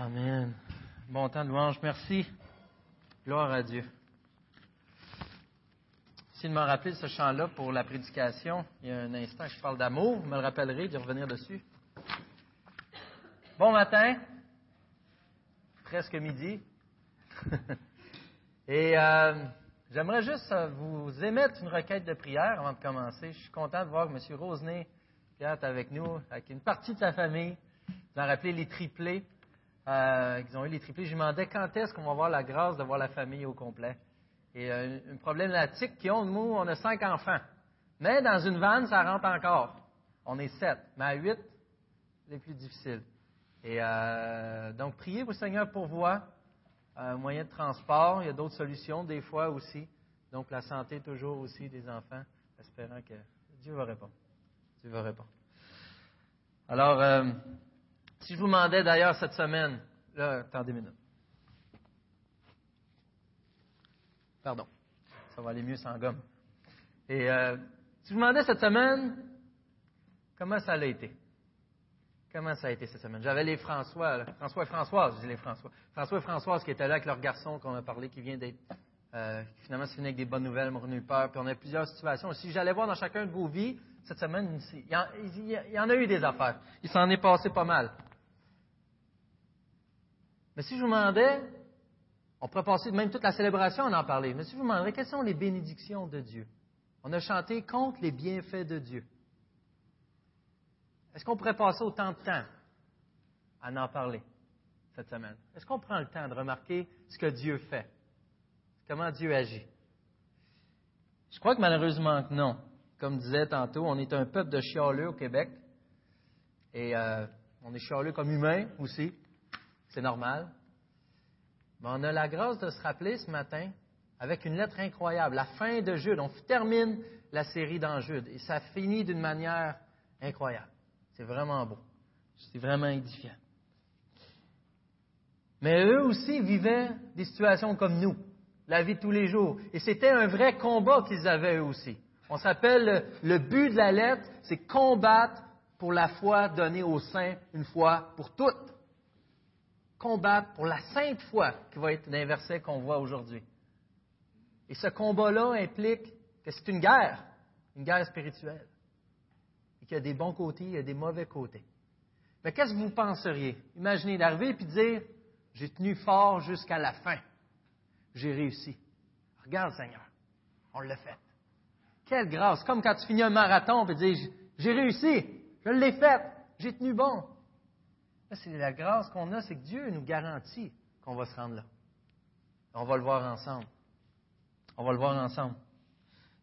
Amen. Bon temps de louange. Merci. Gloire à Dieu. De me rappeler ce chant-là pour la prédication. Il y a un instant je parle d'amour. Vous me le rappellerez de revenir dessus. Bon matin. Presque midi. Et euh, j'aimerais juste vous émettre une requête de prière avant de commencer. Je suis content de voir que M. Rosenet est avec nous, avec une partie de sa famille. Vous en rappelez les triplés. Euh, ils ont eu les triplés. Je me demandais quand est-ce qu'on va avoir la grâce de voir la famille au complet. Et euh, une problématique qu'ils ont, nous, on a cinq enfants. Mais dans une vanne, ça rentre encore. On est sept. Mais à huit, c'est plus difficile. Et euh, donc, priez au Seigneur pour voir. Euh, moyen de transport, il y a d'autres solutions des fois aussi. Donc, la santé toujours aussi des enfants, espérant que Dieu va répondre. Dieu va répondre. Alors, euh, si je vous demandais d'ailleurs cette semaine, là, attendez une minute. Pardon, ça va aller mieux sans gomme. Et euh, si je vous demandais cette semaine, comment ça a été? Comment ça a été cette semaine? J'avais les François, François et Françoise, je dis les François. François et Françoise qui étaient là avec leur garçon qu'on a parlé, qui vient d'être, euh, finalement, c'est fini avec des bonnes nouvelles, m'ont revenu peur. Puis on a plusieurs situations. Si j'allais voir dans chacun de vos vies, cette semaine, il il y en a eu des affaires. Il s'en est passé pas mal. Mais si je vous demandais, on pourrait passer même toute la célébration à en parler, mais si je vous demandais quelles sont les bénédictions de Dieu, on a chanté contre les bienfaits de Dieu. Est-ce qu'on pourrait passer autant de temps à en parler cette semaine? Est-ce qu'on prend le temps de remarquer ce que Dieu fait? Comment Dieu agit? Je crois que malheureusement que non. Comme disait tantôt, on est un peuple de chialeux au Québec. Et euh, on est chialeux comme humain aussi. C'est normal. Mais on a la grâce de se rappeler ce matin avec une lettre incroyable, la fin de Jude. On termine la série dans Jude et ça finit d'une manière incroyable. C'est vraiment beau. C'est vraiment édifiant. Mais eux aussi vivaient des situations comme nous, la vie de tous les jours. Et c'était un vrai combat qu'ils avaient eux aussi. On s'appelle le but de la lettre, c'est combattre pour la foi donnée aux saints une fois pour toutes. Combattre pour la sainte foi, qui va être d'un verset qu'on voit aujourd'hui. Et ce combat-là implique que c'est une guerre, une guerre spirituelle qu'il y a des bons côtés, il y a des mauvais côtés. Mais qu'est-ce que vous penseriez? Imaginez d'arriver et de dire J'ai tenu fort jusqu'à la fin. J'ai réussi. Regarde, Seigneur, on l'a fait. Quelle grâce! Comme quand tu finis un marathon et dis J'ai réussi, je l'ai fait, j'ai tenu bon. C'est la grâce qu'on a, c'est que Dieu nous garantit qu'on va se rendre là. On va le voir ensemble. On va le voir ensemble.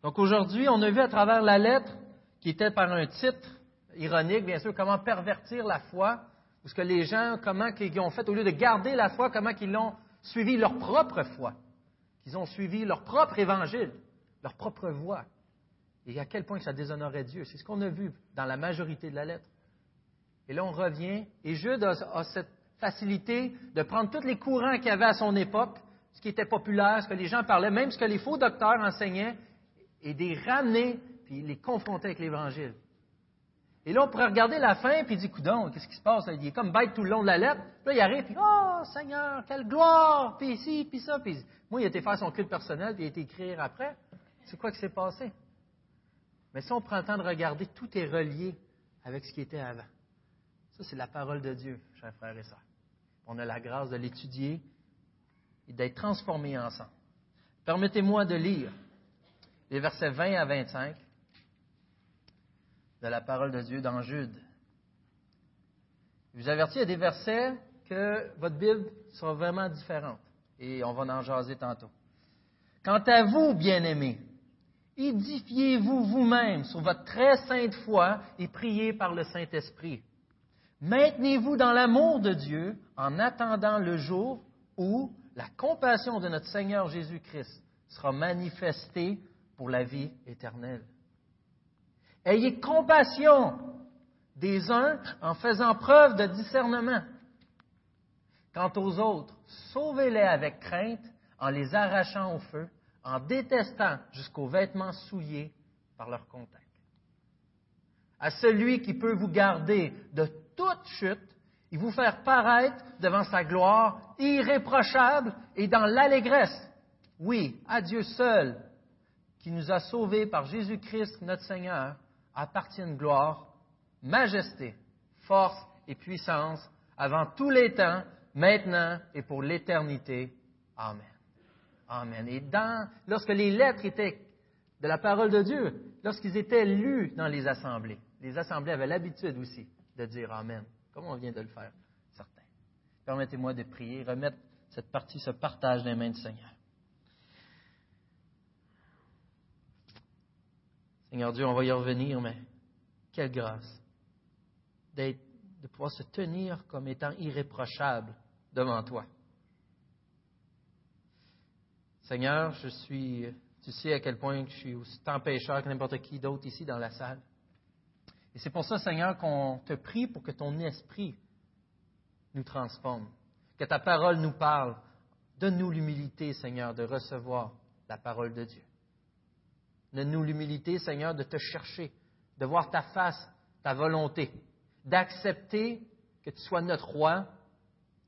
Donc aujourd'hui, on a vu à travers la lettre qui était par un titre ironique, bien sûr, comment pervertir la foi, ou ce que les gens, comment ils ont fait, au lieu de garder la foi, comment ils l'ont suivi leur propre foi, qu'ils ont suivi leur propre évangile, leur propre voie, et à quel point ça déshonorait Dieu. C'est ce qu'on a vu dans la majorité de la lettre. Et là, on revient, et Jude a, cette facilité de prendre tous les courants qu'il y avait à son époque, ce qui était populaire, ce que les gens parlaient, même ce que les faux docteurs enseignaient, et des ramener puis les confronter avec l'Évangile. Et là, on pourrait regarder la fin, puis dit, coudon, qu'est-ce qui se passe? Il est comme bête tout le long de la lettre. Là, il arrive, puis, oh, Seigneur, quelle gloire! Puis ici, puis ça. Puis moi, il a été faire son culte personnel, puis il a été écrire après. C'est quoi qui s'est passé? Mais si on prend le temps de regarder, tout est relié avec ce qui était avant. Ça, c'est la parole de Dieu, chers frères et sœurs. On a la grâce de l'étudier et d'être transformés ensemble. Permettez-moi de lire les versets 20 à 25 de la parole de Dieu dans Jude. Je vous avertis, il y a des versets que votre Bible sera vraiment différente. Et on va en jaser tantôt. Quant à vous, bien-aimés, édifiez-vous vous-même sur votre très sainte foi et priez par le Saint-Esprit. Maintenez-vous dans l'amour de Dieu en attendant le jour où la compassion de notre Seigneur Jésus-Christ sera manifestée pour la vie éternelle. Ayez compassion des uns en faisant preuve de discernement. Quant aux autres, sauvez-les avec crainte en les arrachant au feu, en détestant jusqu'aux vêtements souillés par leur contact. À celui qui peut vous garder de toute chute et vous faire paraître devant sa gloire irréprochable et dans l'allégresse. Oui, à Dieu seul, qui nous a sauvés par Jésus-Christ notre Seigneur, appartiennent gloire, majesté, force et puissance avant tous les temps, maintenant et pour l'éternité. Amen. Amen. Et dans, lorsque les lettres étaient de la parole de Dieu, lorsqu'ils étaient lus dans les assemblées, les assemblées avaient l'habitude aussi de dire Amen, comme on vient de le faire, certains. Permettez-moi de prier, remettre cette partie, ce partage dans les mains du Seigneur. Seigneur Dieu, on va y revenir, mais quelle grâce de pouvoir se tenir comme étant irréprochable devant toi. Seigneur, je suis, tu sais à quel point je suis aussi tant pécheur que n'importe qui d'autre ici dans la salle. Et c'est pour ça, Seigneur, qu'on te prie pour que ton esprit nous transforme, que ta parole nous parle. Donne-nous l'humilité, Seigneur, de recevoir la parole de Dieu. Donne-nous l'humilité, Seigneur, de te chercher, de voir ta face, ta volonté, d'accepter que tu sois notre roi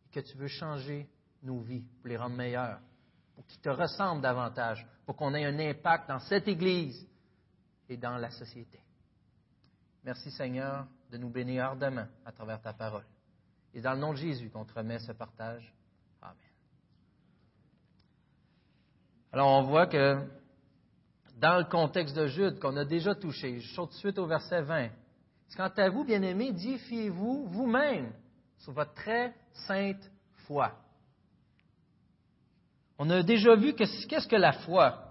et que tu veux changer nos vies pour les rendre meilleures, pour qu'ils te ressemblent davantage, pour qu'on ait un impact dans cette Église et dans la société. Merci Seigneur de nous bénir ardemment à travers ta parole. Et dans le nom de Jésus qu'on te remet ce partage. Amen. Alors on voit que dans le contexte de Jude qu'on a déjà touché, je saute tout de suite au verset 20. Quant à vous, bien-aimés, édifiez-vous vous-même sur votre très sainte foi. On a déjà vu qu'est-ce que la foi?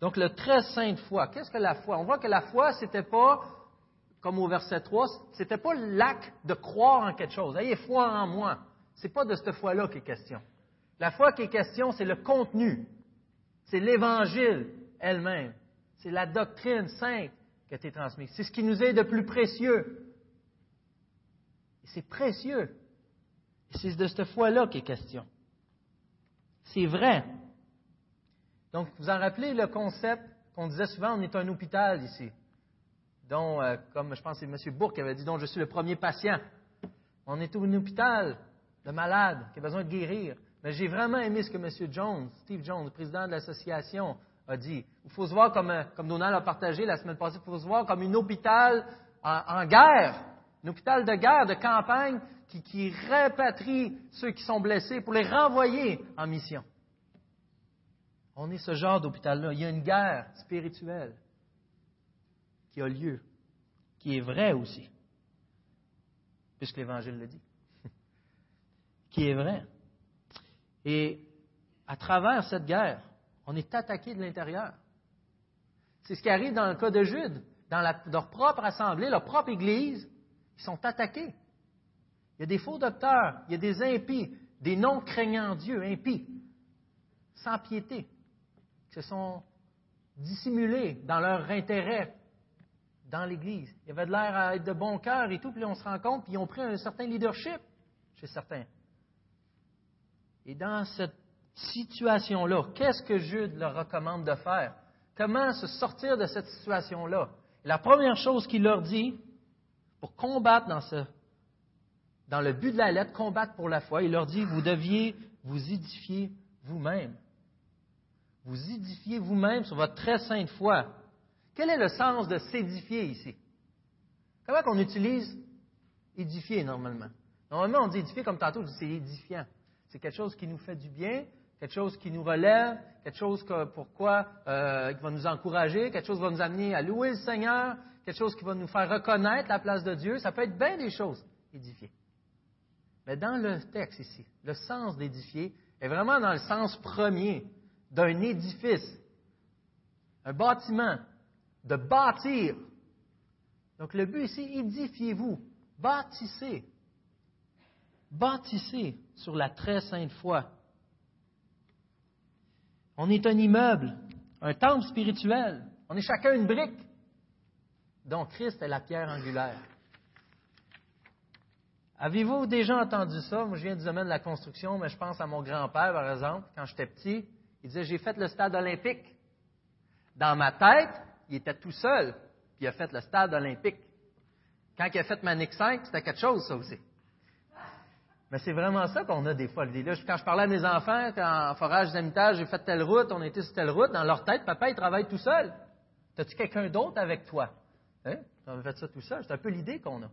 Donc, le très sainte foi. Qu'est-ce que la foi? On voit que la foi, ce n'était pas comme au verset 3, ce n'était pas l'acte de croire en quelque chose. Ayez foi en moi. Ce n'est pas de cette foi-là qui est question. La foi qui est question, c'est le contenu. C'est l'Évangile elle-même. C'est la doctrine sainte qui a été transmise. C'est ce qui nous est de plus précieux. Et c'est précieux. Et c'est de cette foi-là qui est question. C'est vrai. Donc, vous en rappelez le concept qu'on disait souvent, on est un hôpital ici dont, euh, comme je pense que c'est M. Bourque qui avait dit, dont je suis le premier patient. On est au hôpital de malade qui a besoin de guérir. Mais j'ai vraiment aimé ce que M. Jones, Steve Jones, le président de l'association, a dit. Il faut se voir comme, euh, comme Donald a partagé la semaine passée, il faut se voir comme un hôpital en, guerre, un hôpital de guerre, de campagne, qui, qui répatrie ceux qui sont blessés pour les renvoyer en mission. On est ce genre d'hôpital-là. Il y a une guerre spirituelle qui a lieu, qui est vrai aussi, puisque l'Évangile le dit, qui est vrai. Et à travers cette guerre, on est attaqué de l'intérieur. C'est ce qui arrive dans le cas de Jude, dans leur propre assemblée, leur propre Église, ils sont attaqués. Il y a des faux docteurs, il y a des impies, des non-craignants Dieu, impies, sans piété, qui se sont dissimulés dans leur intérêt dans l'Église. Il avait de l'air à être de bon cœur et tout, puis on se rend compte, puis ils ont pris un certain leadership chez certains. Et dans cette situation-là, qu'est-ce que Jude leur recommande de faire? Comment se sortir de cette situation-là? La première chose qu'il leur dit, pour combattre dans, dans le but de la lettre, combattre pour la foi, il leur dit, vous deviez vous édifier vous-même. Vous édifier vous-même sur votre très sainte foi. Quel est le sens de s'édifier ici? Comment qu'on utilise édifier normalement? Normalement, on dit édifier comme tantôt, c'est édifiant. C'est quelque chose qui nous fait du bien, quelque chose qui nous relève, quelque chose que, pourquoi, euh, qui va nous encourager, quelque chose qui va nous amener à louer le Seigneur, quelque chose qui va nous faire reconnaître la place de Dieu. Ça peut être bien des choses, édifier. Mais dans le texte ici, le sens d'édifier est vraiment dans le sens premier d'un édifice, un bâtiment, de bâtir. Donc le but ici, édifiez-vous, bâtissez, bâtissez sur la très sainte foi. On est un immeuble, un temple spirituel. On est chacun une brique dont Christ est la pierre angulaire. Avez-vous déjà entendu ça? Moi, je viens du domaine de la construction, mais je pense à mon grand-père, par exemple, quand j'étais petit. Il disait, j'ai fait le stade olympique. Dans ma tête, il était tout seul, puis il a fait le stade olympique. Quand il a fait Manic 5, c'était quelque chose, ça aussi. Mais c'est vraiment ça qu'on a des fois. Là, quand je parlais à mes enfants, quand en forage d'amitage, j'ai fait telle route, on était sur telle route, dans leur tête, papa, il travaille tout seul. As-tu quelqu'un d'autre avec toi? Hein? On fait ça tout seul. C'est un peu l'idée qu'on a.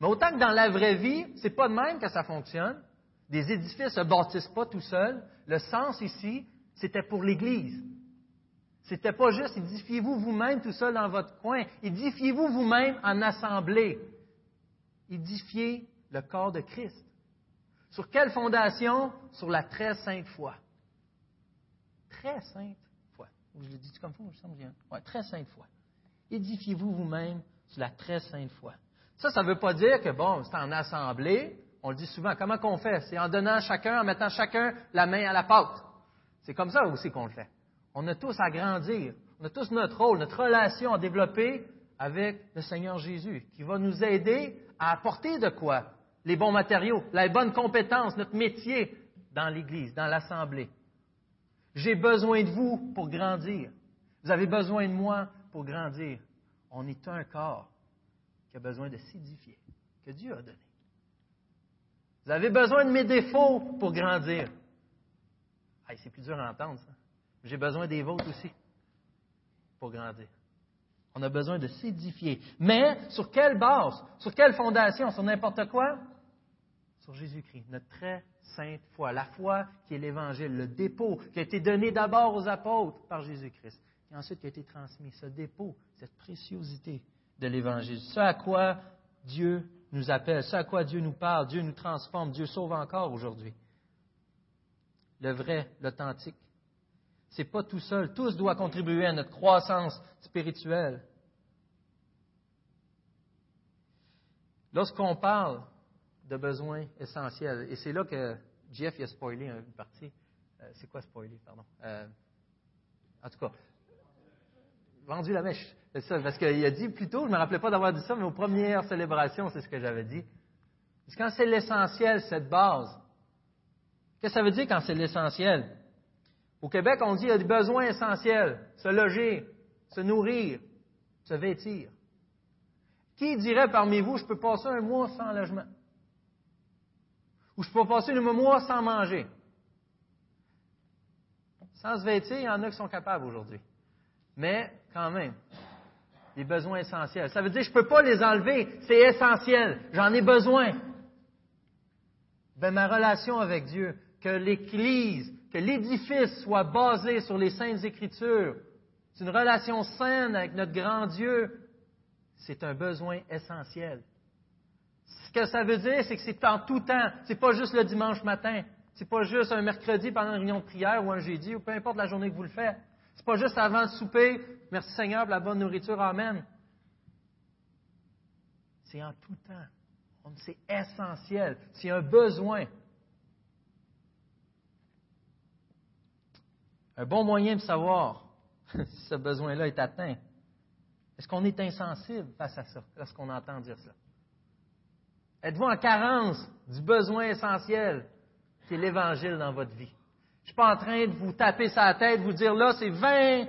Mais autant que dans la vraie vie, c'est pas de même que ça fonctionne. Des édifices ne se bâtissent pas tout seuls. Le sens ici, c'était pour l'Église. C'était pas juste édifiez-vous vous-même tout seul dans votre coin. Édifiez-vous vous-même en assemblée. Édifiez le corps de Christ. Sur quelle fondation? Sur la très sainte foi. Très sainte foi. Je l'ai dit comme ça, je sens bien. Ouais, très sainte foi. Édifiez-vous vous-même sur la très sainte foi. Ça, ça ne veut pas dire que, bon, c'est en assemblée. On le dit souvent. Comment qu'on fait? C'est en donnant chacun, en mettant chacun la main à la pâte. C'est comme ça aussi qu'on le fait. On a tous à grandir. On a tous notre rôle, notre relation à développer avec le Seigneur Jésus, qui va nous aider à apporter de quoi? Les bons matériaux, les bonnes compétences, notre métier dans l'Église, dans l'Assemblée. J'ai besoin de vous pour grandir. Vous avez besoin de moi pour grandir. On est un corps qui a besoin de s'édifier, que Dieu a donné. Vous avez besoin de mes défauts pour grandir. c'est plus dur à entendre, ça. J'ai besoin des vôtres aussi pour grandir. On a besoin de s'édifier. Mais sur quelle base? Sur quelle fondation? Sur n'importe quoi? Sur Jésus-Christ, notre très sainte foi. La foi qui est l'Évangile, le dépôt qui a été donné d'abord aux apôtres par Jésus-Christ, et ensuite qui a été transmis. Ce dépôt, cette préciosité de l'Évangile. Ce à quoi Dieu nous appelle, ce à quoi Dieu nous parle, Dieu nous transforme, Dieu sauve encore aujourd'hui. Le vrai, l'authentique, n'est pas tout seul. Tous doivent contribuer à notre croissance spirituelle. Lorsqu'on parle de besoins essentiels, et c'est là que Jeff a spoilé une partie. Euh, c'est quoi spoiler, pardon? Euh, en tout cas, vendu la mèche. Parce qu'il a dit plus tôt, je ne me rappelais pas d'avoir dit ça, mais aux premières célébrations, c'est ce que j'avais dit. Quand c'est l'essentiel, cette base, qu'est-ce que ça veut dire quand c'est l'essentiel? Au Québec, on dit qu'il y a des besoins essentiels se loger, se nourrir, se vêtir. Qui dirait parmi vous, je peux passer un mois sans logement? Ou je peux passer un mois sans manger? Sans se vêtir, il y en a qui sont capables aujourd'hui. Mais quand même, les besoins essentiels. Ça veut dire que je ne peux pas les enlever, c'est essentiel, j'en ai besoin. Ben, ma relation avec Dieu, que l'Église, que l'édifice soit basé sur les saintes écritures, c'est une relation saine avec notre grand Dieu, c'est un besoin essentiel. Ce que ça veut dire, c'est que c'est en tout temps. C'est pas juste le dimanche matin. C'est pas juste un mercredi pendant une réunion de prière ou un jeudi ou peu importe la journée que vous le faites. C'est pas juste avant le souper. Merci Seigneur pour la bonne nourriture. Amen. C'est en tout temps. C'est essentiel. C'est un besoin. Un bon moyen de savoir si ce besoin-là est atteint. Est-ce qu'on est insensible face à ça lorsqu'on entend dire ça? Êtes-vous en carence du besoin essentiel qui est l'Évangile dans votre vie? Je ne suis pas en train de vous taper sa tête, vous dire là, c'est 20,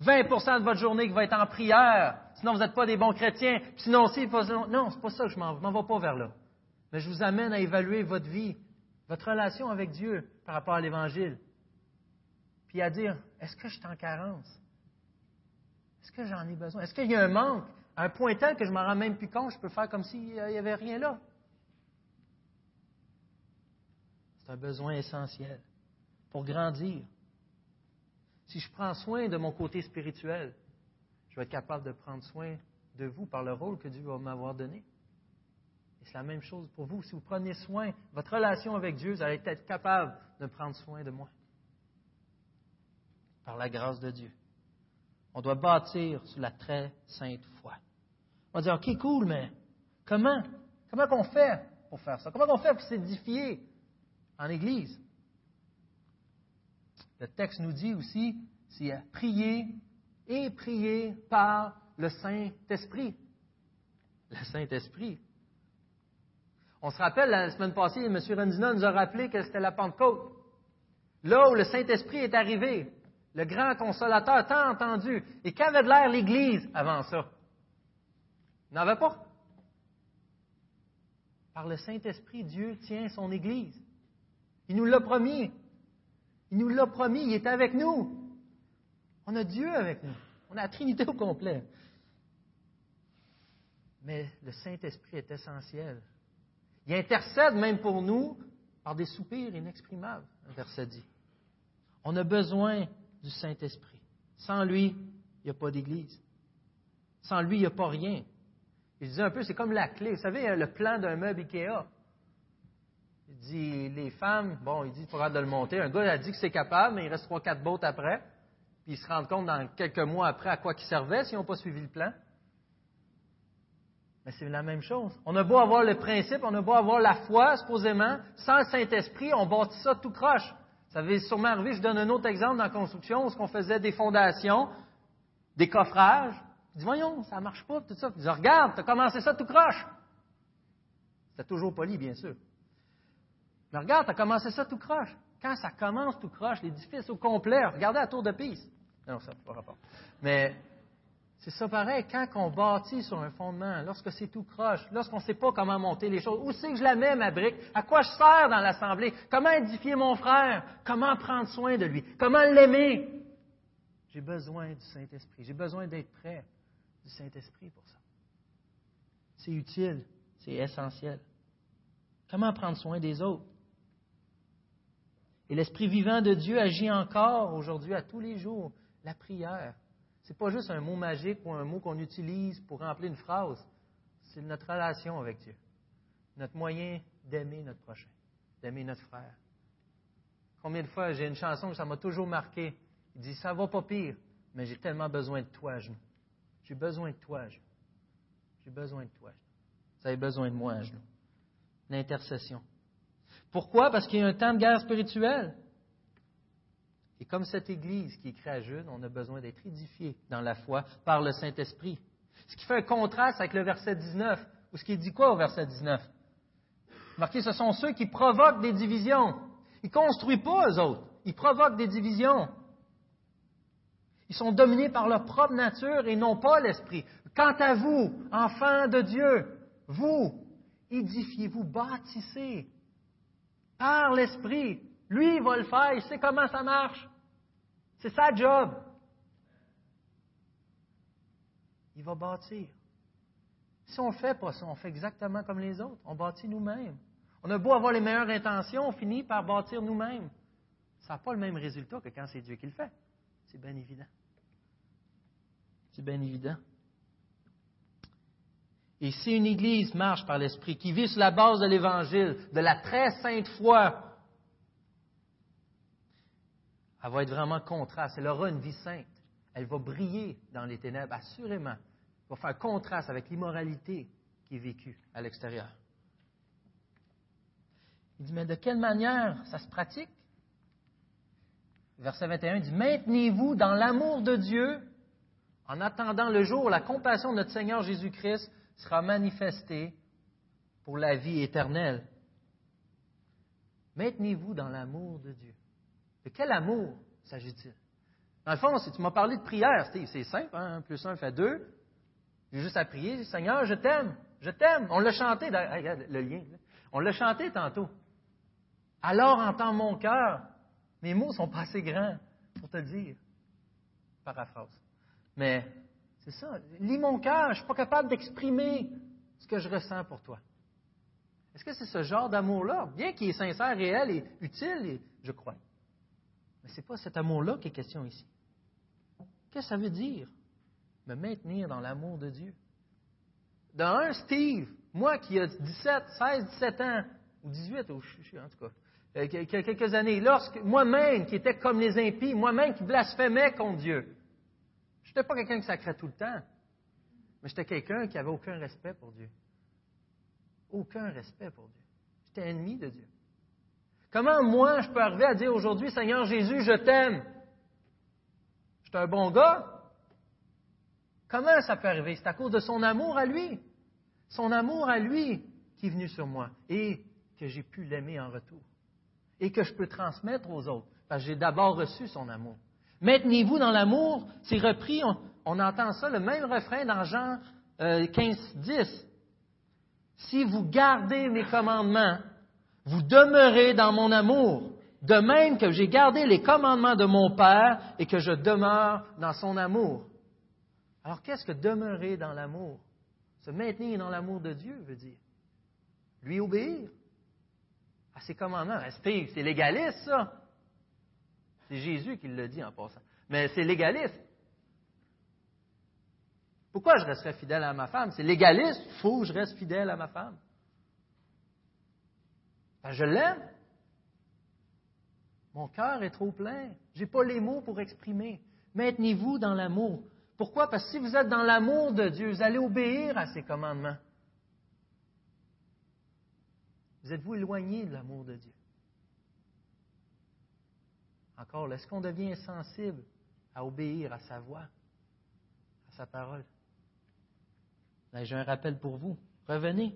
20 de votre journée qui va être en prière. Sinon, vous n'êtes pas des bons chrétiens. sinon aussi, non, c'est pas ça que je m'en, m'en vais pas vers là. Mais je vous amène à évaluer votre vie, votre relation avec Dieu par rapport à l'Évangile puis à dire, est-ce que je suis en carence? Est-ce que j'en ai besoin? Est-ce qu'il y a un manque? À un point tel que je ne m'en rends même plus compte, je peux faire comme s'il n'y avait rien là. C'est un besoin essentiel pour grandir. Si je prends soin de mon côté spirituel, je vais être capable de prendre soin de vous par le rôle que Dieu va m'avoir donné. Et c'est la même chose pour vous. Si vous prenez soin de votre relation avec Dieu, vous allez être capable de prendre soin de moi par la grâce de Dieu. On doit bâtir sur la très sainte foi. On va dire, OK, cool, mais comment? Comment qu'on fait pour faire ça? Comment qu'on fait pour s'édifier en Église? Le texte nous dit aussi, c'est prier et prier par le Saint-Esprit. Le Saint-Esprit. On se rappelle, la semaine passée, M. Rendina nous a rappelé que c'était la Pentecôte. Là où le Saint-Esprit est arrivé, le grand consolateur tant entendu. Et qu'avait de l'air l'Église avant ça? Il n'en avait pas. par le Saint-Esprit, Dieu tient son Église. Il nous l'a promis. Il nous l'a promis, il est avec nous. On a Dieu avec nous. On a la Trinité au complet. Mais le Saint-Esprit est essentiel. Il intercède même pour nous par des soupirs inexprimables, un verset dit. On a besoin du Saint-Esprit. Sans lui, il n'y a pas d'Église. Sans lui, il n'y a pas rien. Je disais un peu, c'est comme la clé. Vous savez, le plan d'un meuble Ikea. Il dit, les femmes, bon, il dit, il faudra de le monter. Un gars a dit que c'est capable, mais il reste trois, quatre bottes après. Puis ils se rendent compte dans quelques mois après à quoi ils servaient s'ils n'ont pas suivi le plan. Mais c'est la même chose. On a beau avoir le principe, on a beau avoir la foi, supposément, sans le Saint-Esprit, on bâtit ça tout croche. Ça avait sûrement arrivé, je donne un autre exemple dans la construction, où on faisait des fondations, des coffrages. Il dit, voyons, ça ne marche pas, tout ça. Il dit, regarde, tu as commencé ça tout croche. C'était toujours poli, bien sûr. Mais regarde, tu as commencé ça tout croche. Quand ça commence tout croche, l'édifice au complet, regardez la tour de Pise. Non, ça n'a pas rapport. Mais c'est ça pareil, quand on bâtit sur un fondement, lorsque c'est tout croche, lorsqu'on ne sait pas comment monter les choses, où c'est que je la mets, ma brique, à quoi je sers dans l'assemblée, comment édifier mon frère, comment prendre soin de lui, comment l'aimer. J'ai besoin du Saint-Esprit, j'ai besoin d'être prêt du Saint-Esprit pour ça. C'est utile, c'est essentiel. Comment prendre soin des autres? Et l'Esprit vivant de Dieu agit encore aujourd'hui, à tous les jours, la prière n'est pas juste un mot magique ou un mot qu'on utilise pour remplir une phrase. C'est notre relation avec Dieu. Notre moyen d'aimer notre prochain, d'aimer notre frère. Combien de fois j'ai une chanson que ça m'a toujours marqué. Il dit Ça va pas pire, mais j'ai tellement besoin de toi genoux. J'ai besoin de toi genoux. J'ai besoin de toi genoux. Vous avez besoin de moi genoux. L'intercession. Pourquoi? Parce qu'il y a un temps de guerre spirituelle. Et comme cette Église qui est créée à jeune, on a besoin d'être édifié dans la foi par le Saint-Esprit. Ce qui fait un contraste avec le verset 19, ou ce qui dit quoi au verset 19? Marquez, ce sont ceux qui provoquent des divisions. Ils ne construisent pas eux autres. Ils provoquent des divisions. Ils sont dominés par leur propre nature et non pas l'esprit. Quant à vous, enfants de Dieu, vous, édifiez-vous, bâtissez par l'esprit. Lui, il va le faire, il sait comment ça marche. C'est sa job. Il va bâtir. Si on ne fait pas ça, on fait exactement comme les autres. On bâtit nous-mêmes. On a beau avoir les meilleures intentions, on finit par bâtir nous-mêmes. Ça n'a pas le même résultat que quand c'est Dieu qui le fait. C'est bien évident. C'est bien évident. Et si une Église marche par l'Esprit, qui vit sur la base de l'Évangile, de la très sainte foi, elle va être vraiment contraste. Elle aura une vie sainte. Elle va briller dans les ténèbres, assurément. Elle va faire contraste avec l'immoralité qui est vécue à l'extérieur. Il dit, mais de quelle manière ça se pratique? Verset 21 dit, maintenez-vous dans l'amour de Dieu en attendant le jour où la compassion de notre Seigneur Jésus-Christ sera manifestée pour la vie éternelle. Maintenez-vous dans l'amour de Dieu. De quel amour s'agit-il? Dans le fond, si tu m'as parlé de prière, c'est simple, hein? plus un fait deux. J'ai juste à prier, Seigneur, je t'aime, je t'aime. On l'a chanté, regarde le lien, on l'a chanté tantôt. Alors entends mon cœur. Mes mots sont pas assez grands pour te dire. Paraphrase. Mais c'est ça. Lis mon cœur, je ne suis pas capable d'exprimer ce que je ressens pour toi. Est-ce que c'est ce genre d'amour-là, bien qu'il est sincère, réel et utile, je crois. Mais ce n'est pas cet amour-là qui est question ici. Qu'est-ce que ça veut dire? Me maintenir dans l'amour de Dieu? Dans un Steve, moi qui ai 17, 16, 17 ans, ou 18, ou, en tout cas, euh, quelques années, lorsque moi-même qui étais comme les impies, moi-même qui blasphémais contre Dieu, je n'étais pas quelqu'un qui sacrait tout le temps, mais j'étais quelqu'un qui n'avait aucun respect pour Dieu. Aucun respect pour Dieu. J'étais ennemi de Dieu. Comment moi je peux arriver à dire aujourd'hui, Seigneur Jésus, je t'aime? Je suis un bon gars? Comment ça peut arriver? C'est à cause de son amour à lui. Son amour à lui qui est venu sur moi et que j'ai pu l'aimer en retour. Et que je peux transmettre aux autres. Parce que j'ai d'abord reçu son amour. Maintenez-vous dans l'amour, c'est repris, on, entend ça, le même refrain dans Jean 15, euh, 10. Si vous gardez mes commandements, vous demeurez dans mon amour, de même que j'ai gardé les commandements de mon Père et que je demeure dans son amour. Alors qu'est-ce que demeurer dans l'amour? Se maintenir dans l'amour de Dieu veut dire. Lui obéir à ses commandements. Rester, c'est légaliste, ça. C'est Jésus qui le dit en passant. Mais c'est légaliste. Pourquoi je resterais fidèle à ma femme? C'est légaliste. Faut que je reste fidèle à ma femme. Ben, je l'aime. Mon cœur est trop plein. Je n'ai pas les mots pour exprimer. Maintenez-vous dans l'amour. Pourquoi? Parce que si vous êtes dans l'amour de Dieu, vous allez obéir à ses commandements. Vous êtes-vous éloigné de l'amour de Dieu? Encore, est-ce qu'on devient sensible à obéir à sa voix, à sa parole? J'ai un rappel pour vous. Revenez.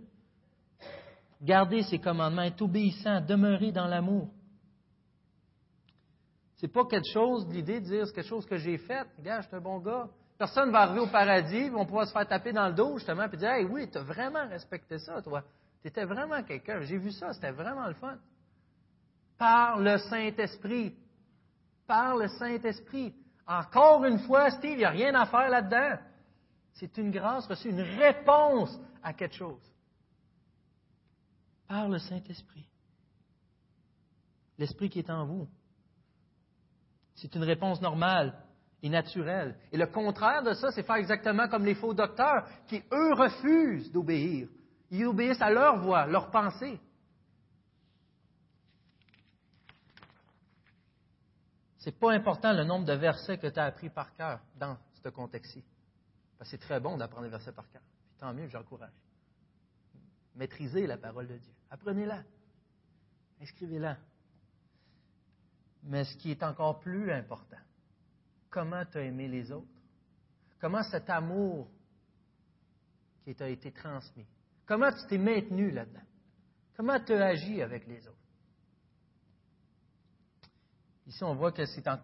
Gardez ses commandements, être obéissant, demeurez dans l'amour. C'est pas quelque chose, l'idée de dire c'est quelque chose que j'ai fait. Regarde, je suis un bon gars. Personne ne va arriver au paradis, on pouvoir se faire taper dans le dos, justement, et dire Hey, oui, tu as vraiment respecté ça, toi. Tu étais vraiment quelqu'un. J'ai vu ça, c'était vraiment le fun. Par le Saint-Esprit. Par le Saint-Esprit. Encore une fois, Steve, il n'y a rien à faire là-dedans. C'est une grâce reçue, une réponse à quelque chose. Par le Saint-Esprit. L'Esprit qui est en vous. C'est une réponse normale et naturelle. Et le contraire de ça, c'est faire exactement comme les faux docteurs qui, eux, refusent d'obéir. Ils obéissent à leur voix, leur pensée. Ce n'est pas important le nombre de versets que tu as appris par cœur dans ce contexte-ci. C'est très bon d'apprendre les versets par cœur. tant mieux, j'encourage. Maîtrisez la parole de Dieu. Apprenez-la. Inscrivez-la. Mais ce qui est encore plus important, comment tu as aimé les autres? Comment cet amour qui t'a été transmis, comment tu t'es maintenu là-dedans? Comment tu as agi avec les autres? Ici, on voit que c'est en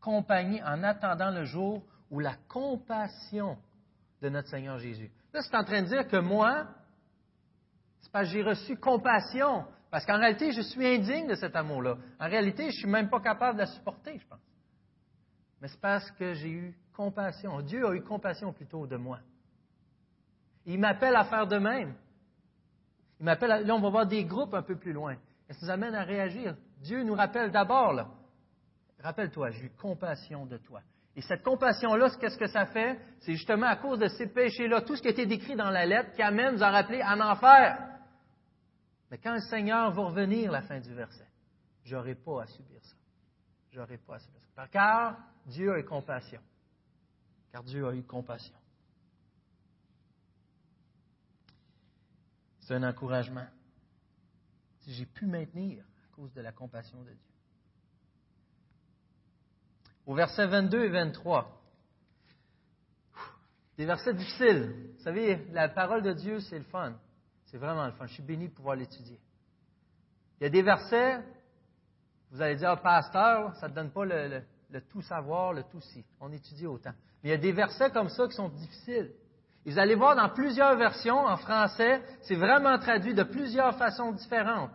compagnie, en attendant le jour où la compassion de notre Seigneur Jésus. Là, c'est en train de dire que moi, c'est parce que j'ai reçu compassion parce qu'en réalité, je suis indigne de cet amour-là. En réalité, je ne suis même pas capable de la supporter, je pense. Mais c'est parce que j'ai eu compassion. Dieu a eu compassion plutôt de moi. il m'appelle à faire de même. Il m'appelle, là, on va voir des groupes un peu plus loin. Et ça nous amène à réagir. Dieu nous rappelle d'abord, là. Rappelle-toi, j'ai eu compassion de toi. Et cette compassion-là, qu'est-ce que ça fait? C'est justement à cause de ces péchés-là, tout ce qui a été décrit dans la lettre, qui amène nous à rappeler en enfer. Mais quand le Seigneur va revenir, la fin du verset, j'aurai pas à subir ça. J'aurai pas à subir ça. Car Dieu a eu compassion. Car Dieu a eu compassion. C'est un encouragement. J'ai pu maintenir à cause de la compassion de Dieu. Au verset 22 et 23, des versets difficiles. Vous savez, la parole de Dieu, c'est le fun. C'est vraiment le fun. Je suis béni de pouvoir l'étudier. Il y a des versets, vous allez dire, ah, pasteur, ça ne te donne pas le, tout savoir, le tout si. On étudie autant. Mais il y a des versets comme ça qui sont difficiles. Vous allez voir dans plusieurs versions en français, c'est vraiment traduit de plusieurs façons différentes.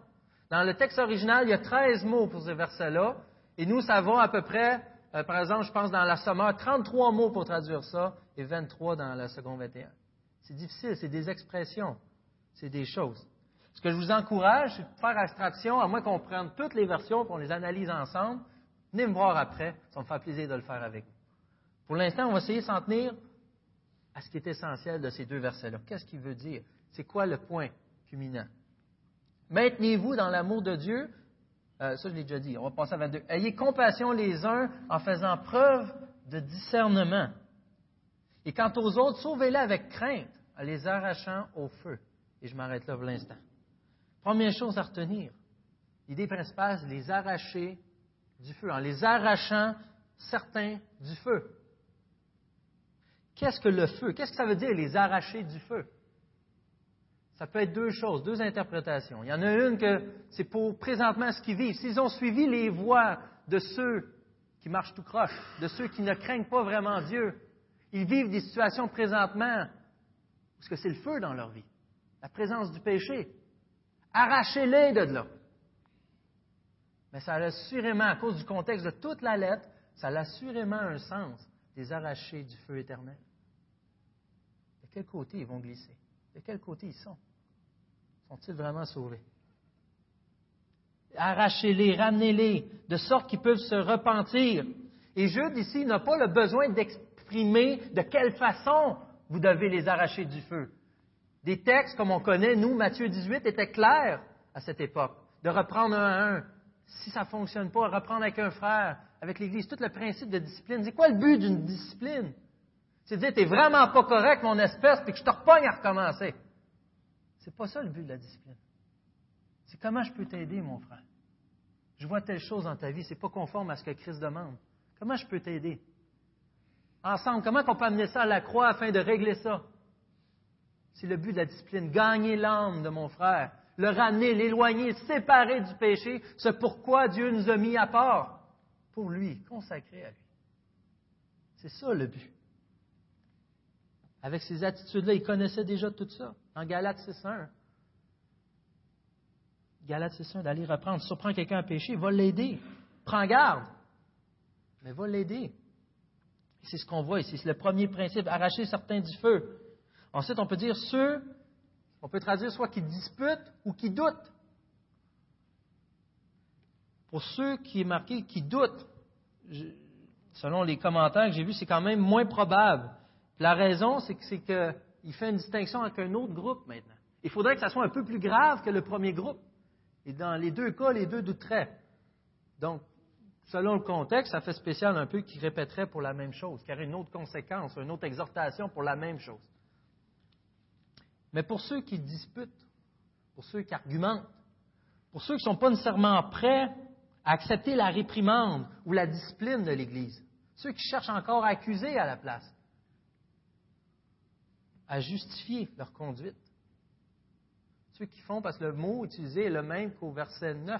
Dans le texte original, il y a 13 mots pour ces versets-là. Et nous, va à peu près, euh, par exemple, je pense dans la Sommeur, 33 mots pour traduire ça et 23 dans la seconde 21. C'est difficile, c'est des expressions c'est des choses. Ce que je vous encourage, c'est de faire abstraction, à moins qu'on prenne toutes les versions, qu'on les analyse ensemble. Venez me voir après, ça me fait plaisir de le faire avec vous. Pour l'instant, on va essayer de s'en tenir à ce qui est essentiel de ces deux versets-là. Qu'est-ce qu'il veut dire? C'est quoi le point culminant? Maintenez-vous dans l'amour de Dieu. Euh, ça, je l'ai déjà dit. On va passer à 22. Ayez compassion les uns en faisant preuve de discernement. Et quant aux autres, sauvez-les avec crainte, en les arrachant au feu. Et je m'arrête là pour l'instant. Première chose à retenir, l'idée principale, c'est les arracher du feu, en les arrachant certains du feu. Qu'est-ce que le feu? Qu'est-ce que ça veut dire, les arracher du feu? Ça peut être deux choses, deux interprétations. Il y en a une que c'est pour présentement ce qu'ils vivent. S'ils ont suivi les voies de ceux qui marchent tout croche, de ceux qui ne craignent pas vraiment Dieu, ils vivent des situations présentement parce que c'est le feu dans leur vie. la présence du péché. Arrachez-les de là. Mais ça a assurément, à cause du contexte de toute la lettre, ça a assurément un sens des arrachés du feu éternel. De quel côté ils vont glisser? De quel côté ils sont? Sont-ils vraiment sauvés? Arrachez-les, ramenez-les, de sorte qu'ils peuvent se repentir. Et Jude ici n'a pas le besoin d'exprimer de quelle façon vous devez les arracher du feu. Des textes, comme on connaît, nous, Matthieu 18, étaient clairs à cette époque, de reprendre un à un. Si ça ne fonctionne pas, reprendre avec un frère, avec l'Église, tout le principe de discipline. C'est quoi le but d'une discipline? De dire, t'es vraiment pas correct, mon espèce, puis que je te repogne à recommencer. C'est pas ça le but de la discipline. C'est comment je peux t'aider, mon frère. Je vois telle chose dans ta vie, c'est pas conforme à ce que Christ demande. Comment je peux t'aider? Ensemble, comment on peut amener ça à la croix afin de régler ça? C'est le but de la discipline. Gagner l'âme de mon frère, le ramener, l'éloigner, séparer du péché. C'est pourquoi Dieu nous a mis à part pour lui, consacré à lui. C'est ça le but. Avec ces attitudes-là, il connaissait déjà tout ça. En Galates 6.1. Galates 6.1, d'aller reprendre. Surprend quelqu'un à péché, va l'aider. Prends garde. Mais va l'aider. C'est ce qu'on voit ici. C'est le premier principe, arracher certains du feu. Ensuite, on peut dire ceux, on peut traduire soit qui disputent ou qui doutent. Pour ceux qui est marqué qui doutent, selon les commentaires que j'ai vus, c'est quand même moins probable. La raison, c'est qu'il fait une distinction avec un autre groupe maintenant. Il faudrait que ça soit un peu plus grave que le premier groupe. Et dans les deux cas, les deux douteraient. Donc, selon le contexte, ça fait spécial un peu qu'il répéterait pour la même chose, aurait une autre conséquence, une autre exhortation pour la même chose. Mais pour ceux qui disputent, pour ceux qui argumentent, pour ceux qui ne sont pas nécessairement prêts à accepter la réprimande ou la discipline de l'Église. Ceux qui cherchent encore à accuser à la place, à justifier leur conduite. Ceux qui font, parce que le mot utilisé est le même qu'au verset 9,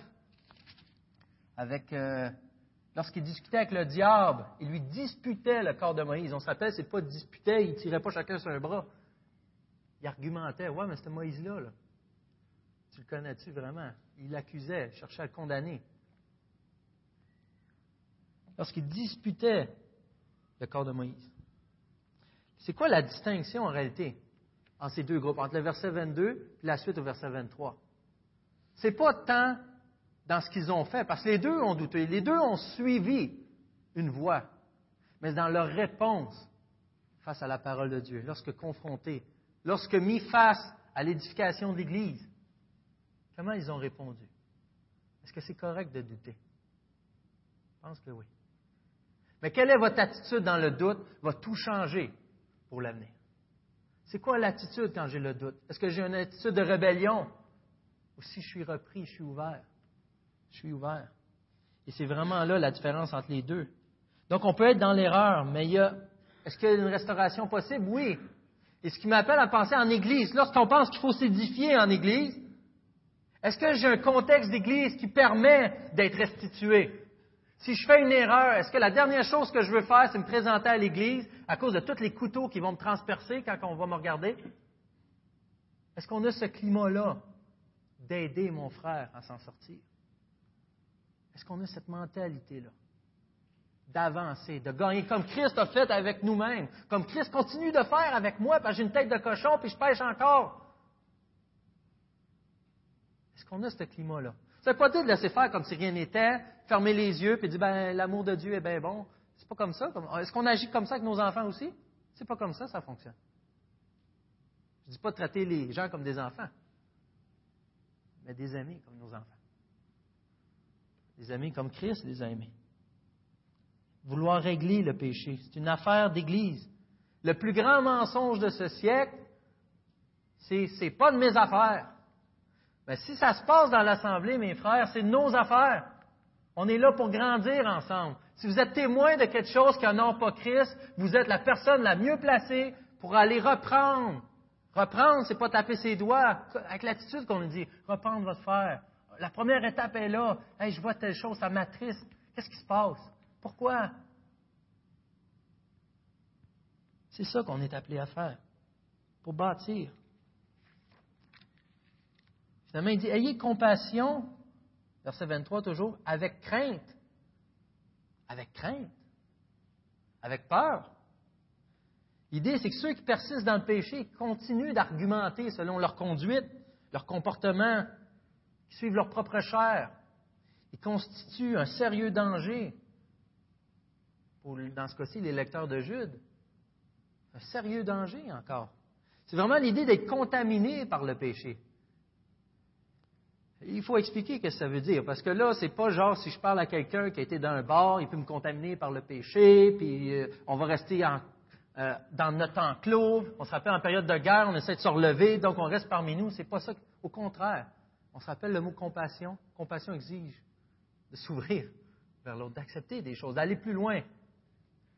avec, euh, lorsqu'il avec le diable, il lui disputait le corps de Moïse. On s'appelle, c'est pas disputait, il tirait pas chacun sur un bras. Il argumentait, ouais, mais c'était Moïse-là, là. Tu le connais-tu vraiment? Il l'accusait, cherchait à le condamner lorsqu'il disputait le corps de Moïse. C'est quoi la distinction en réalité entre ces deux groupes, entre le verset 22 et la suite au verset 23? C'est pas tant dans ce qu'ils ont fait, parce que les deux ont douté, les deux ont suivi une voie, mais dans leur réponse face à la parole de Dieu, lorsque confrontés, lorsque mis face à l'édification de l'Église, comment ils ont répondu? Est-ce que c'est correct de douter? Je pense que oui. Mais quelle est votre attitude dans le doute? Va tout changer l'avenir. C'est quoi l'attitude quand j'ai le doute? Est-ce que j'ai une attitude de rébellion? Ou si je suis repris, je suis ouvert? Je suis ouvert. Et c'est vraiment là la différence entre les deux. Donc on peut être dans l'erreur, mais il y a, est-ce qu'il y a une restauration possible? Oui. Et ce qui m'appelle à penser en Église, lorsqu'on pense qu'il faut s'édifier en Église, est-ce que j'ai un contexte d'Église qui permet d'être restitué? Si je fais une erreur, est-ce que la dernière chose que je veux faire, c'est me présenter à l'Église à cause de tous les couteaux qui vont me transpercer quand on va me regarder? Est-ce qu'on a ce climat-là d'aider mon frère à s'en sortir? Est-ce qu'on a cette mentalité-là d'avancer, de gagner comme Christ a fait avec nous-mêmes, comme Christ continue de faire avec moi, parce que j'ai une tête de cochon puis je pêche encore? Est-ce qu'on a ce climat-là? Veut pas dire de laisser faire comme si rien n'était, fermer les yeux et dire ben, l'amour de Dieu est bien bon. C'est pas comme ça. Est-ce qu'on agit comme ça avec nos enfants aussi? C'est pas comme ça, ça fonctionne. Je dis pas de traiter les gens comme des enfants, mais des amis comme nos enfants. Des amis comme Christ les a aimés. Vouloir régler le péché, c'est une affaire d'Église. Le plus grand mensonge de ce siècle, c'est c'est pas de mes affaires. Mais si ça se passe dans l'Assemblée, mes frères, c'est nos affaires. On est là pour grandir ensemble. Si vous êtes témoin de quelque chose qui n'a pas Christ, vous êtes la personne la mieux placée pour aller reprendre. Reprendre, c'est pas taper ses doigts, avec l'attitude qu'on nous dit, reprendre votre frère. La première étape est là. Hey, je vois telle chose, ça m'attriste. Qu'est-ce qui se passe? Pourquoi? C'est ça qu'on est appelé à faire, pour bâtir. Finalement, il dit, ayez compassion, verset 23 toujours, avec crainte. Avec crainte. Avec peur. L'idée, c'est que ceux qui persistent dans le péché continuent d'argumenter selon leur conduite, leur comportement, qui suivent leur propre chair. Ils constituent un sérieux danger pour, dans ce cas-ci, les lecteurs de Jude. Un sérieux danger encore. C'est vraiment l'idée d'être contaminé par le péché. Il faut expliquer ce que ça veut dire, parce que là, c'est pas genre si je parle à quelqu'un qui a été dans un bar, il peut me contaminer par le péché, puis euh, on va rester euh, dans notre enclos. On se rappelle en période de guerre, on essaie de se relever, donc on reste parmi nous. C'est pas ça. Au contraire, on se rappelle le mot compassion. Compassion exige de s'ouvrir vers l'autre, d'accepter des choses, d'aller plus loin.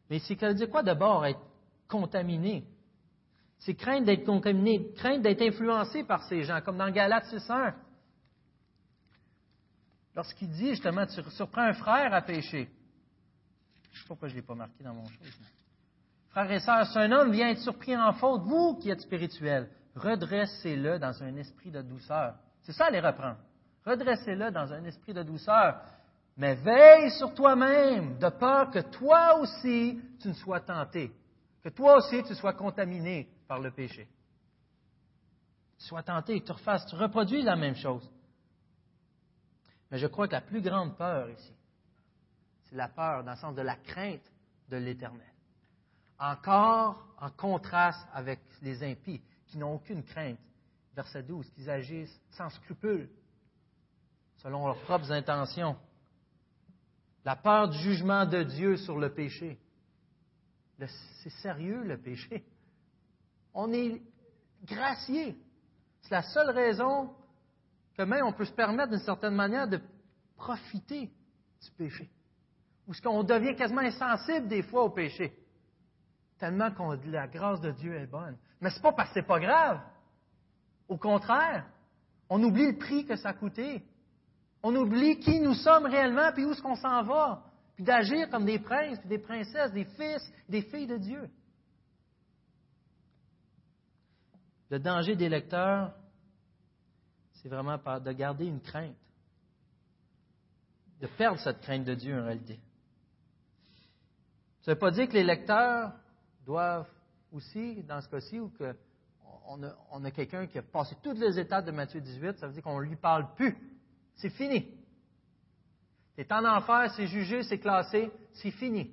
Mais c'est qu'elle dit quoi d'abord être contaminé? C'est craindre d'être contaminé, craindre d'être influencé par ces gens, comme dans Galates 6.1 lorsqu'il dit justement, tu surprends un frère à pécher. Je ne sais pas pourquoi je ne l'ai pas marqué dans mon chose. Frères et sœurs, si un homme vient être surpris en faute, vous qui êtes spirituels, redressez-le dans un esprit de douceur. C'est ça les reprendre. Redressez-le dans un esprit de douceur. Mais veille sur toi-même, de peur que toi aussi tu ne sois tenté, que toi aussi tu sois contaminé par le péché. Sois tenté, que tu refasses, tu reproduis la même chose. Mais je crois que la plus grande peur ici, c'est la peur dans le sens de la crainte de l'éternel. Encore en contraste avec les impies qui n'ont aucune crainte. Verset 12, qu'ils agissent sans scrupule, selon leurs propres intentions. La peur du jugement de Dieu sur le péché. C'est sérieux le péché. On est gracié. C'est la seule raison que même on peut se permettre d'une certaine manière de profiter du péché. Ou ce qu'on devient quasiment insensible des fois au péché. Tellement que la grâce de Dieu est bonne. Mais ce n'est pas parce que ce n'est pas grave. Au contraire, on oublie le prix que ça a coûté. On oublie qui nous sommes réellement, puis où est-ce qu'on s'en va. Puis d'agir comme des princes, puis des princesses, des fils, des filles de Dieu. Le danger des lecteurs, c'est vraiment de garder une crainte, de perdre cette crainte de Dieu en réalité. Ça ne veut pas dire que les lecteurs doivent aussi, dans ce cas-ci, ou qu'on a, on a quelqu'un qui a passé toutes les étapes de Matthieu 18, ça veut dire qu'on ne lui parle plus. C'est fini. C'est en enfer, c'est jugé, c'est classé, c'est fini.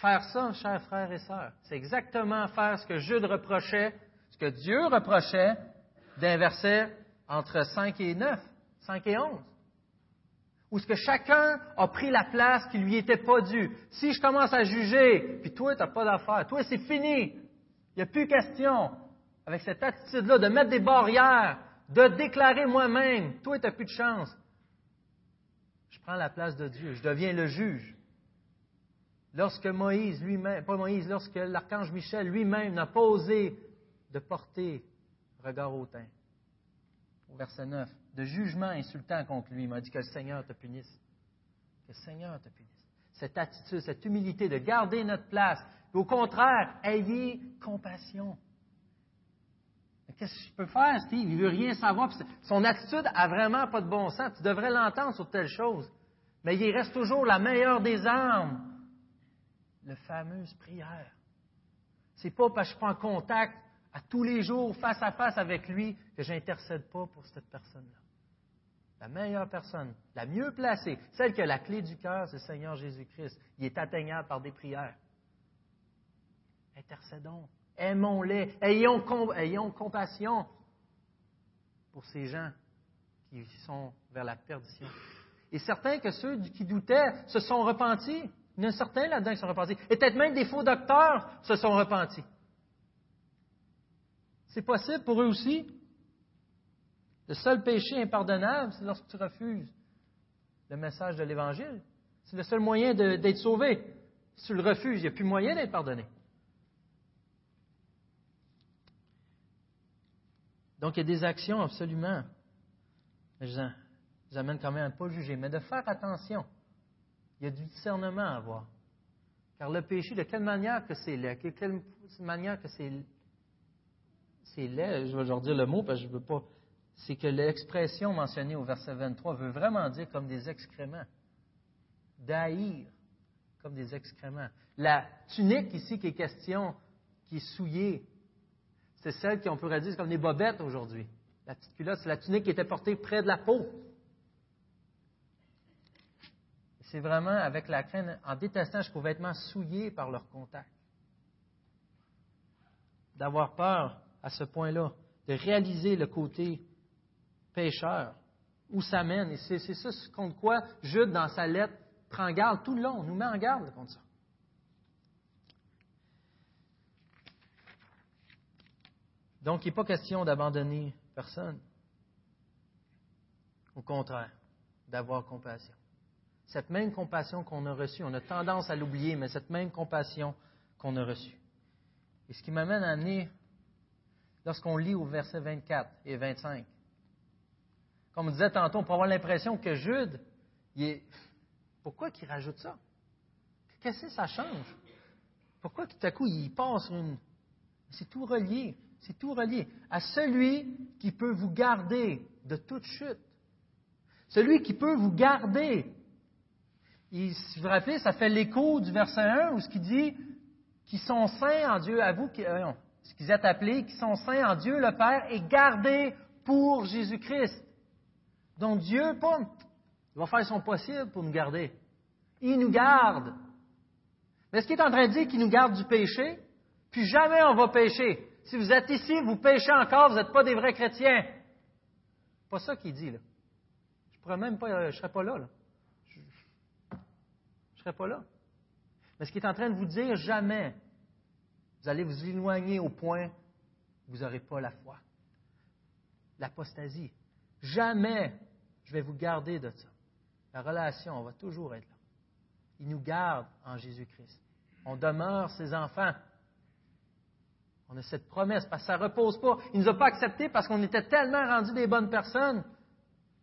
Faire ça, chers frères et sœurs, c'est exactement faire ce que Jude reprochait, ce que Dieu reprochait d'un verset entre 5 et 9, 5 et 11. Où ce que chacun a pris la place qui lui était pas due. Si je commence à juger, puis toi, tu n'as pas d'affaire, toi, c'est fini. Il n'y a plus question, avec cette attitude-là, de mettre des barrières, de déclarer moi-même, toi, tu n'as plus de chance. Je prends la place de Dieu, je deviens le juge. Lorsque Moïse lui-même, pas Moïse, lorsque l'archange Michel lui-même n'a pas osé de porter regard au teint verset 9, de jugement insultant contre lui. Il m'a dit que le Seigneur te punisse. Que le Seigneur te punisse. Cette attitude, cette humilité de garder notre place. au contraire, ayez compassion. Qu'est-ce que je peux faire, Steve? Il veut rien savoir. Son attitude a vraiment pas de bon sens. Tu devrais l'entendre sur telle chose. Mais il reste toujours la meilleure des armes. La fameuse prière. C'est pas parce que je suis en contact à tous les jours, face à face avec lui, que je n'intercède pas pour cette personne-là. La meilleure personne, la mieux placée, celle qui a la clé du cœur, c'est le Seigneur Jésus-Christ. Il est atteignable par des prières. Intercédons, aimons-les, ayons, ayons compassion pour ces gens qui sont vers la perdition. Et certains que ceux qui doutaient se sont repentis. Il y en a certains là-dedans qui sont repentis. Et peut-être même des faux docteurs se sont repentis. C'est possible pour eux aussi. Le seul péché impardonnable, c'est lorsque tu refuses le message de l'Évangile. C'est le seul moyen d'être sauvé. Si tu le refuses, il n'y a plus moyen d'être pardonné. Donc, il y a des actions absolument. Je vous amène quand même à ne pas juger, mais de faire attention. Il y a du discernement à avoir. Car le péché, de quelle manière que c'est de quelle manière que c'est c'est laid, je vais leur dire le mot parce que je veux pas. c'est que l'expression mentionnée au verset 23 veut vraiment dire comme des excréments. D'haïr, comme des excréments. La tunique ici qui est question, qui est souillée, c'est celle qu'on pourrait dire comme des bobettes aujourd'hui. La petite culotte, c'est la tunique qui était portée près de la peau. C'est vraiment avec la crainte, en détestant jusqu'aux vêtements souillés par leur contact. D'avoir peur à ce point-là, de réaliser le côté pécheur, où ça mène. Et c'est ça contre quoi Jude, dans sa lettre, prend garde tout le long, nous met en garde contre ça. Donc, il n'est pas question d'abandonner personne. Au contraire, d'avoir compassion. Cette même compassion qu'on a reçue, on a tendance à l'oublier, mais cette même compassion qu'on a reçue. Et ce qui m'amène à amener, lorsqu'on lit au verset 24 et 25, comme on disait tantôt, on peut avoir l'impression que Jude, il est... pourquoi qu'il rajoute ça? Qu'est-ce que ça change? Pourquoi tout à coup il passe une. C'est tout relié. C'est tout relié à celui qui peut vous garder de toute chute. Celui qui peut vous garder. si vous vous rappelez, ça fait l'écho du verset 1 où ce qui dit qui sont saints en Dieu, à vous, euh, ce qu'ils est appelés, qui sont saints en Dieu le Père et gardés pour Jésus-Christ. Donc Dieu, il va faire son possible pour nous garder. Il nous garde. Mais ce qu'il est en train de dire qu'il nous garde du péché, puis jamais on va pécher. Si vous êtes ici, vous péchez encore, vous n'êtes pas des vrais chrétiens. Pas ça qu'il dit, là. Je pourrais même pas, euh, je serais pas là, là. Je, ne serais pas là. Mais ce qu'il est en train de vous dire, jamais vous allez vous éloigner au point où vous n'aurez pas la foi. L'apostasie. Jamais je vais vous garder de ça. La relation, on va toujours être là. Il nous garde en Jésus-Christ. On demeure ses enfants. On a cette promesse parce que ça ne repose pas. Il ne nous a pas acceptés parce qu'on était tellement rendus des bonnes personnes.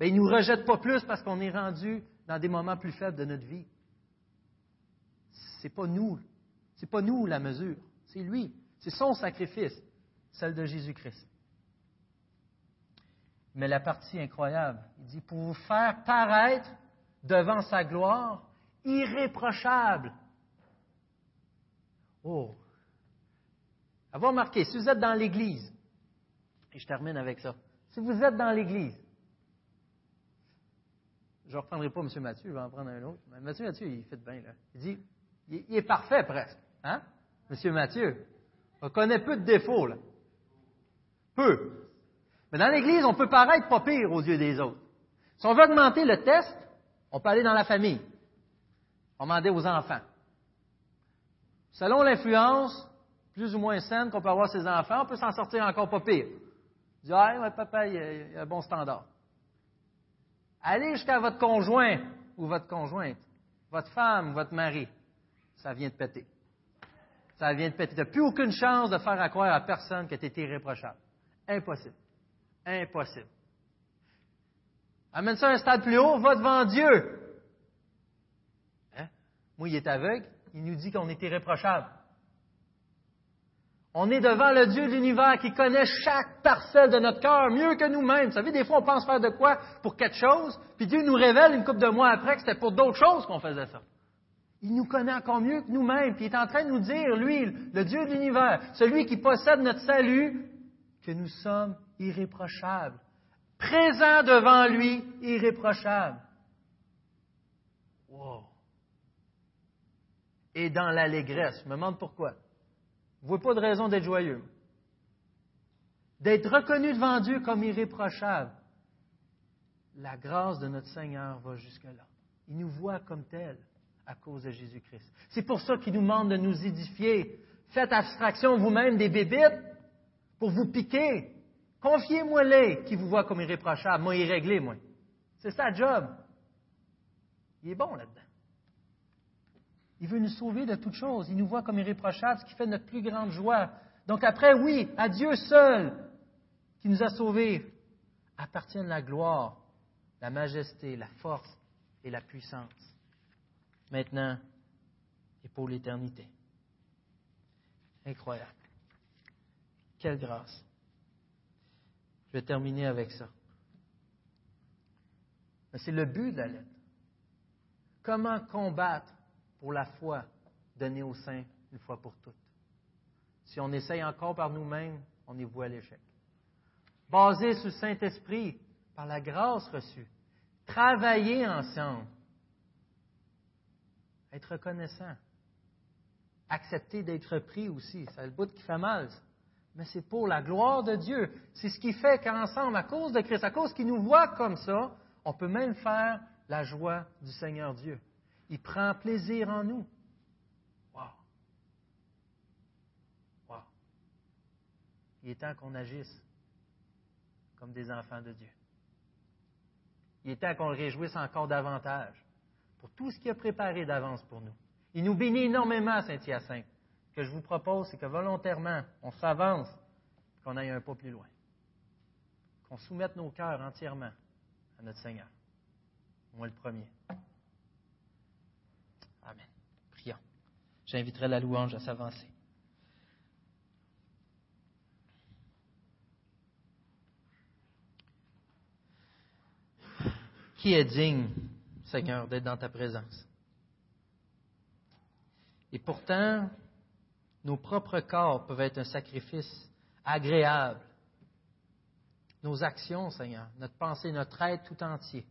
mais il ne nous rejette pas plus parce qu'on est rendu dans des moments plus faibles de notre vie. Ce n'est pas nous. C'est pas nous la mesure. C'est lui. C'est son sacrifice, celle de Jésus-Christ. Mais la partie incroyable, il dit, pour vous faire paraître devant sa gloire irréprochable. Oh! Avoir remarqué, si vous êtes dans l'Église, et je termine avec ça, si vous êtes dans l'Église, je ne reprendrai pas M. Mathieu, je vais en prendre un autre. Mais M. Mathieu, il fait bien, là. Il dit, il, est parfait presque. Hein? M. Mathieu. On connaît peu de défauts, là. Peu. Mais dans l'Église, on peut paraître pas pire aux yeux des autres. Si on veut augmenter le test, on peut aller dans la famille. On demander aux enfants. Selon l'influence plus ou moins saine qu'on peut avoir ses enfants, on peut s'en sortir encore pas pire. Dire, ah, papa, il a, a un bon standard. Allez jusqu'à votre conjoint ou votre conjointe, votre femme ou votre mari. Ça vient de péter. Ça vient de péter. Tu n'as plus aucune chance de faire croire à personne que tu es irréprochable. Impossible. Impossible. Amène ça à un stade plus haut, va devant Dieu. Hein? Moi, il est aveugle, il nous dit qu'on est irréprochable. On est devant le Dieu de l'univers qui connaît chaque parcelle de notre cœur mieux que nous-mêmes. Vous savez, des fois, on pense faire de quoi pour quelque chose, puis Dieu nous révèle une couple de mois après que c'était pour d'autres choses qu'on faisait ça. Il nous connaît encore mieux que nous-mêmes, puis il est en train de nous dire, lui, le Dieu de l'univers, celui qui possède notre salut, que nous sommes irréprochables, présents devant lui, irréprochables. Wow. Et dans l'allégresse, je me demande pourquoi. Vous ne voyez pas de raison d'être joyeux. D'être reconnu devant Dieu comme irréprochable. La grâce de notre Seigneur va jusque-là. Il nous voit comme tels à cause de Jésus-Christ. C'est pour ça qu'il nous demande de nous édifier. Faites abstraction vous-même des bébites pour vous piquer. Confiez-moi-les qui vous voient comme irréprochable. Moi, irréglé, moi. C'est sa job. Il est bon là-dedans. Il veut nous sauver de toutes choses. Il nous voit comme irréprochables, ce qui fait notre plus grande joie. Donc après, oui, à Dieu seul, qui nous a sauvés, appartiennent la gloire, la majesté, la force et la puissance. Maintenant et pour l'éternité. Incroyable. Quelle grâce. Je vais terminer avec ça. C'est le but de la lettre. Comment combattre pour la foi donnée au Saint une fois pour toutes? Si on essaye encore par nous-mêmes, on y voit l'échec. Basé sur le Saint-Esprit, par la grâce reçue, travailler ensemble, être reconnaissant, accepter d'être pris aussi. C'est le bout qui fait mal. Mais c'est pour la gloire de Dieu. C'est ce qui fait qu'ensemble, à cause de Christ, à cause qu'il nous voit comme ça, on peut même faire la joie du Seigneur Dieu. Il prend plaisir en nous. Wow. Wow. Il est temps qu'on agisse comme des enfants de Dieu. Il est temps qu'on le réjouisse encore davantage pour tout ce qu'il a préparé d'avance pour nous. Il nous bénit énormément, Saint-Hyacinthe. Ce que je vous propose, c'est que volontairement, on s'avance, qu'on aille un pas plus loin. Qu'on soumette nos cœurs entièrement à notre Seigneur. Moi le premier. Amen. Prions. J'inviterai la louange à s'avancer. Qui est digne, Seigneur, d'être dans ta présence? Et pourtant, nos propres corps peuvent être un sacrifice agréable. Nos actions, Seigneur, notre pensée, notre être tout entier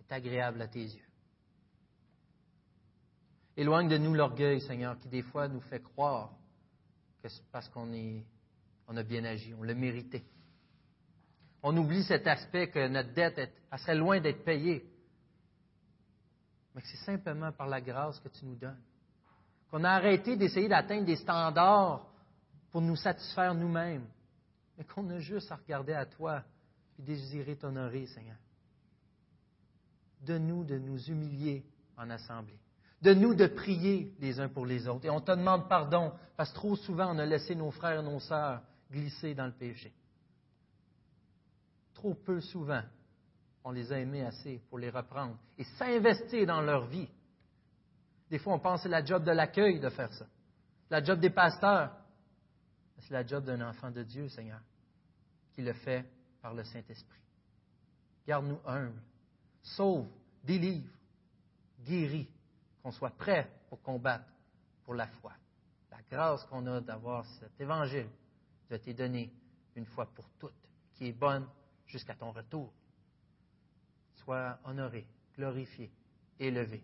est agréable à tes yeux. Éloigne de nous l'orgueil, Seigneur, qui des fois nous fait croire que c'est parce qu'on on a bien agi, on l'a mérité. On oublie cet aspect que notre dette est, serait loin d'être payée, mais que c'est simplement par la grâce que tu nous donnes qu'on a arrêté d'essayer d'atteindre des standards pour nous satisfaire nous-mêmes, mais qu'on a juste à regarder à toi et désirer t'honorer, Seigneur. De nous de nous humilier en assemblée. De nous de prier les uns pour les autres. Et on te demande pardon parce que trop souvent on a laissé nos frères et nos sœurs glisser dans le péché. Trop peu souvent on les a aimés assez pour les reprendre et s'investir dans leur vie des fois, on pense que c'est la job de l'accueil de faire ça. La job des pasteurs. C'est la job d'un enfant de Dieu, Seigneur, qui le fait par le Saint-Esprit. Garde-nous humbles. Sauve, délivre, guéris, qu'on soit prêt pour combattre pour la foi. La grâce qu'on a d'avoir cet évangile de t'est donné une fois pour toutes, qui est bonne jusqu'à ton retour. Sois honoré, glorifié, élevé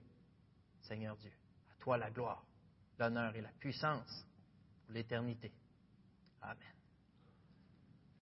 Seigneur Dieu. À toi la gloire, l'honneur et la puissance pour l'éternité. Amen.